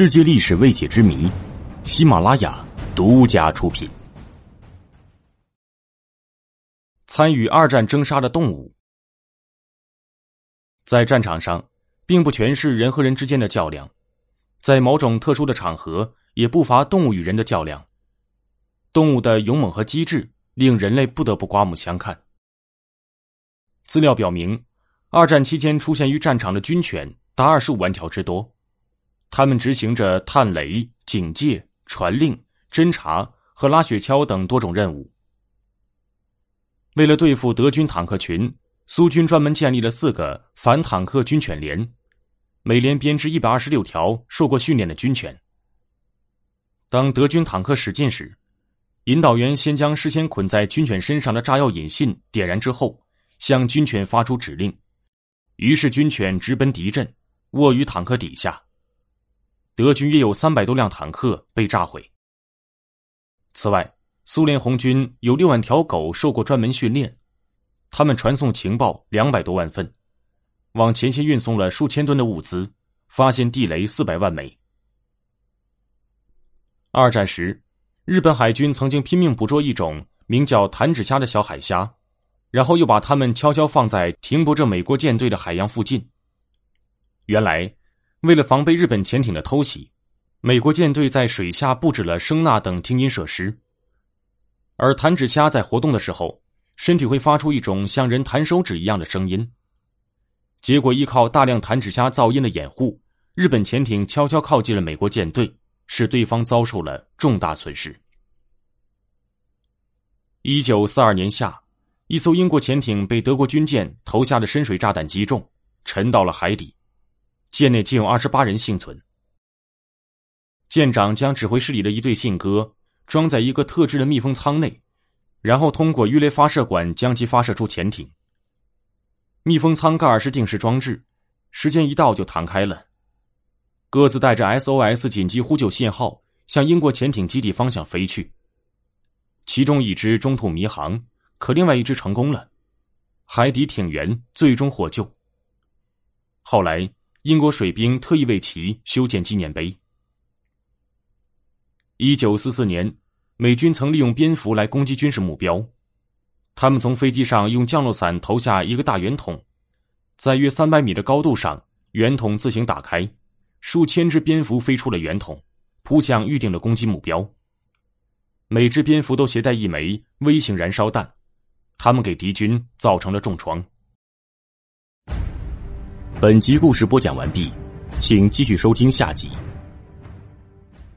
世界历史未解之谜，喜马拉雅独家出品。参与二战征杀的动物，在战场上，并不全是人和人之间的较量，在某种特殊的场合，也不乏动物与人的较量。动物的勇猛和机智，令人类不得不刮目相看。资料表明，二战期间出现于战场的军犬达二十五万条之多。他们执行着探雷、警戒、传令、侦察和拉雪橇等多种任务。为了对付德军坦克群，苏军专门建立了四个反坦克军犬连，每连编织一百二十六条受过训练的军犬。当德军坦克驶近时，引导员先将事先捆在军犬身上的炸药引信点燃之后，向军犬发出指令，于是军犬直奔敌阵，卧于坦克底下。德军约有三百多辆坦克被炸毁。此外，苏联红军有六万条狗受过专门训练，他们传送情报两百多万份，往前线运送了数千吨的物资，发现地雷四百万枚。二战时，日本海军曾经拼命捕捉一种名叫弹指虾的小海虾，然后又把它们悄悄放在停泊着美国舰队的海洋附近。原来。为了防备日本潜艇的偷袭，美国舰队在水下布置了声呐等听音设施。而弹指虾在活动的时候，身体会发出一种像人弹手指一样的声音。结果依靠大量弹指虾噪音的掩护，日本潜艇悄悄靠近了美国舰队，使对方遭受了重大损失。一九四二年夏，一艘英国潜艇被德国军舰投下的深水炸弹击中，沉到了海底。舰内仅有二十八人幸存。舰长将指挥室里的一对信鸽装在一个特制的密封舱内，然后通过鱼雷发射管将其发射出潜艇。密封舱盖是定时装置，时间一到就弹开了。鸽子带着 SOS 紧急呼救信号向英国潜艇基地方向飞去。其中一只中途迷航，可另外一只成功了。海底艇员最终获救。后来。英国水兵特意为其修建纪念碑。一九四四年，美军曾利用蝙蝠来攻击军事目标。他们从飞机上用降落伞投下一个大圆筒，在约三百米的高度上，圆筒自行打开，数千只蝙蝠飞出了圆筒，扑向预定的攻击目标。每只蝙蝠都携带一枚微型燃烧弹，他们给敌军造成了重创。本集故事播讲完毕，请继续收听下集。